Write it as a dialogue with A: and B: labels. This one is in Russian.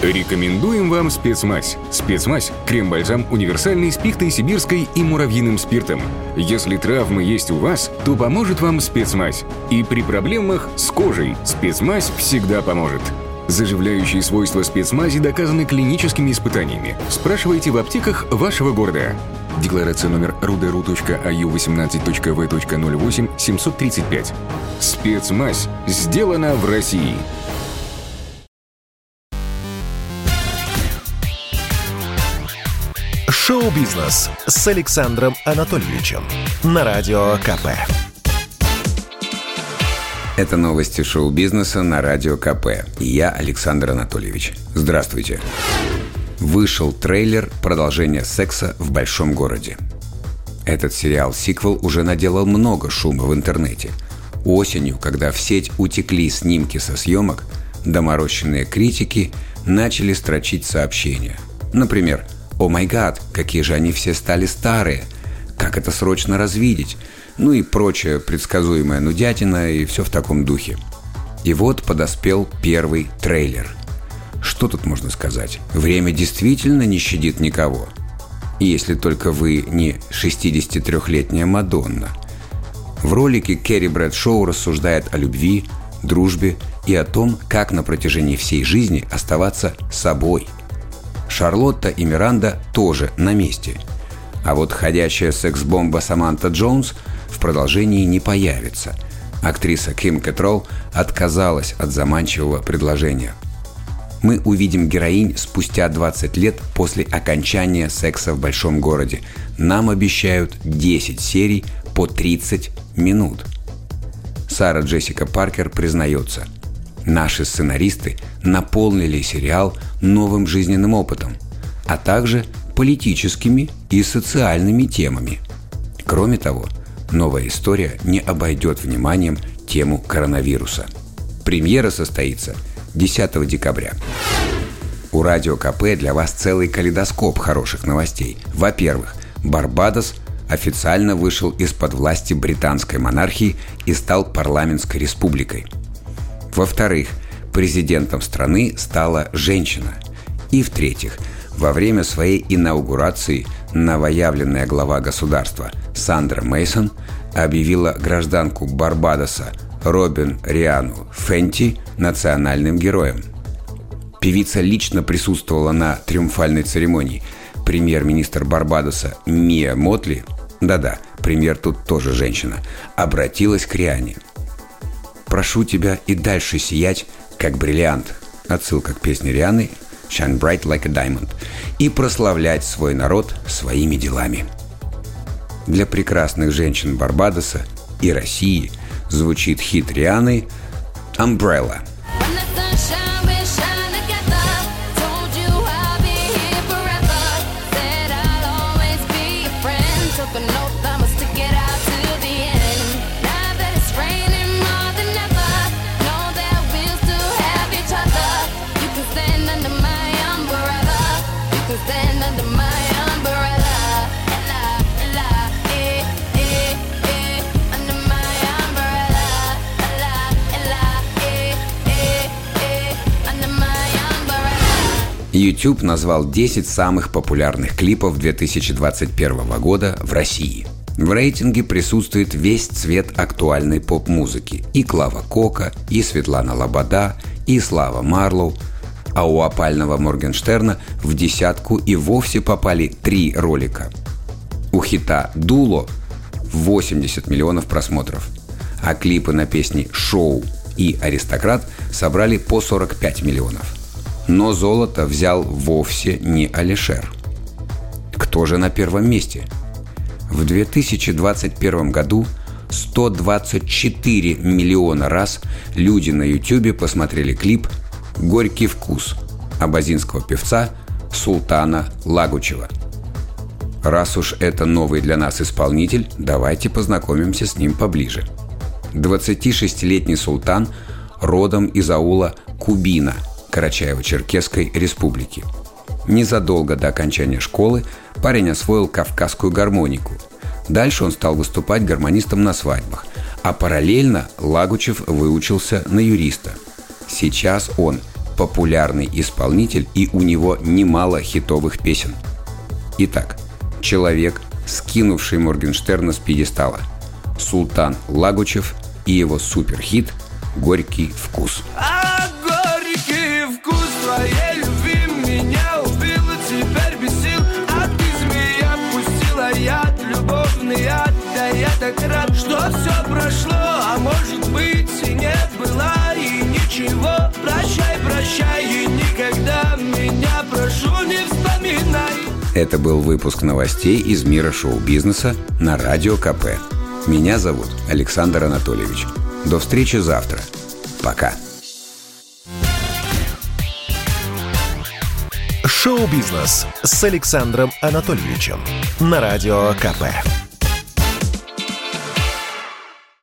A: Рекомендуем вам спецмазь. Спецмазь – крем-бальзам универсальный с пихтой сибирской и муравьиным спиртом. Если травмы есть у вас, то поможет вам спецмазь. И при проблемах с кожей спецмазь всегда поможет. Заживляющие свойства спецмази доказаны клиническими испытаниями. Спрашивайте в аптеках вашего города. Декларация номер ruderu.аю 18.v.08 735. Спецмазь сделана в России.
B: Шоу-бизнес с Александром Анатольевичем на Радио КП.
C: Это новости шоу-бизнеса на Радио КП. Я Александр Анатольевич. Здравствуйте. Вышел трейлер продолжения секса в большом городе. Этот сериал-сиквел уже наделал много шума в интернете. Осенью, когда в сеть утекли снимки со съемок, доморощенные критики начали строчить сообщения. Например, «О май гад, какие же они все стали старые! Как это срочно развидеть?» Ну и прочая предсказуемая нудятина и все в таком духе. И вот подоспел первый трейлер. Что тут можно сказать? Время действительно не щадит никого. Если только вы не 63-летняя Мадонна. В ролике Керри Брэд Шоу рассуждает о любви, дружбе и о том, как на протяжении всей жизни оставаться собой – Шарлотта и Миранда тоже на месте. А вот ходящая секс-бомба Саманта Джонс в продолжении не появится. Актриса Ким Кэтролл отказалась от заманчивого предложения. Мы увидим героинь спустя 20 лет после окончания секса в большом городе. Нам обещают 10 серий по 30 минут. Сара Джессика Паркер признается – Наши сценаристы наполнили сериал новым жизненным опытом, а также политическими и социальными темами. Кроме того, новая история не обойдет вниманием тему коронавируса. Премьера состоится 10 декабря. У Радио КП для вас целый калейдоскоп хороших новостей. Во-первых, Барбадос официально вышел из-под власти британской монархии и стал парламентской республикой – во-вторых, президентом страны стала женщина. И в-третьих, во время своей инаугурации новоявленная глава государства Сандра Мейсон объявила гражданку Барбадоса Робин Риану Фенти национальным героем. Певица лично присутствовала на триумфальной церемонии. Премьер-министр Барбадоса Мия Мотли, да-да, премьер тут тоже женщина, обратилась к Риане – Прошу тебя и дальше сиять, как бриллиант. Отсылка к песне Рианы «Shine bright like a diamond» и прославлять свой народ своими делами. Для прекрасных женщин Барбадоса и России звучит хит Рианы «Umbrella». YouTube назвал 10 самых популярных клипов 2021 года в России. В рейтинге присутствует весь цвет актуальной поп-музыки. И Клава Кока, и Светлана Лобода, и Слава Марлоу. А у опального Моргенштерна в десятку и вовсе попали три ролика. У хита «Дуло» 80 миллионов просмотров. А клипы на песни «Шоу» и «Аристократ» собрали по 45 миллионов. Но золото взял вовсе не Алишер. Кто же на первом месте? В 2021 году 124 миллиона раз люди на YouTube посмотрели клип «Горький вкус» абазинского певца Султана Лагучева. Раз уж это новый для нас исполнитель, давайте познакомимся с ним поближе. 26-летний султан родом из аула Кубина – Карачаево-Черкесской республики. Незадолго до окончания школы парень освоил кавказскую гармонику. Дальше он стал выступать гармонистом на свадьбах, а параллельно Лагучев выучился на юриста. Сейчас он популярный исполнитель и у него немало хитовых песен. Итак, человек, скинувший Моргенштерна с пьедестала. Султан Лагучев и его суперхит «Горький вкус».
D: А горький вкус твоей любви меня убил теперь бесил А ты змея пустила яд, любовный яд Да я так рад, ничего Прощай, прощай и никогда меня прошу не вспоминай
C: Это был выпуск новостей из мира шоу-бизнеса на Радио КП. Меня зовут Александр Анатольевич. До встречи завтра. Пока.
B: Шоу-бизнес с Александром Анатольевичем на Радио КП.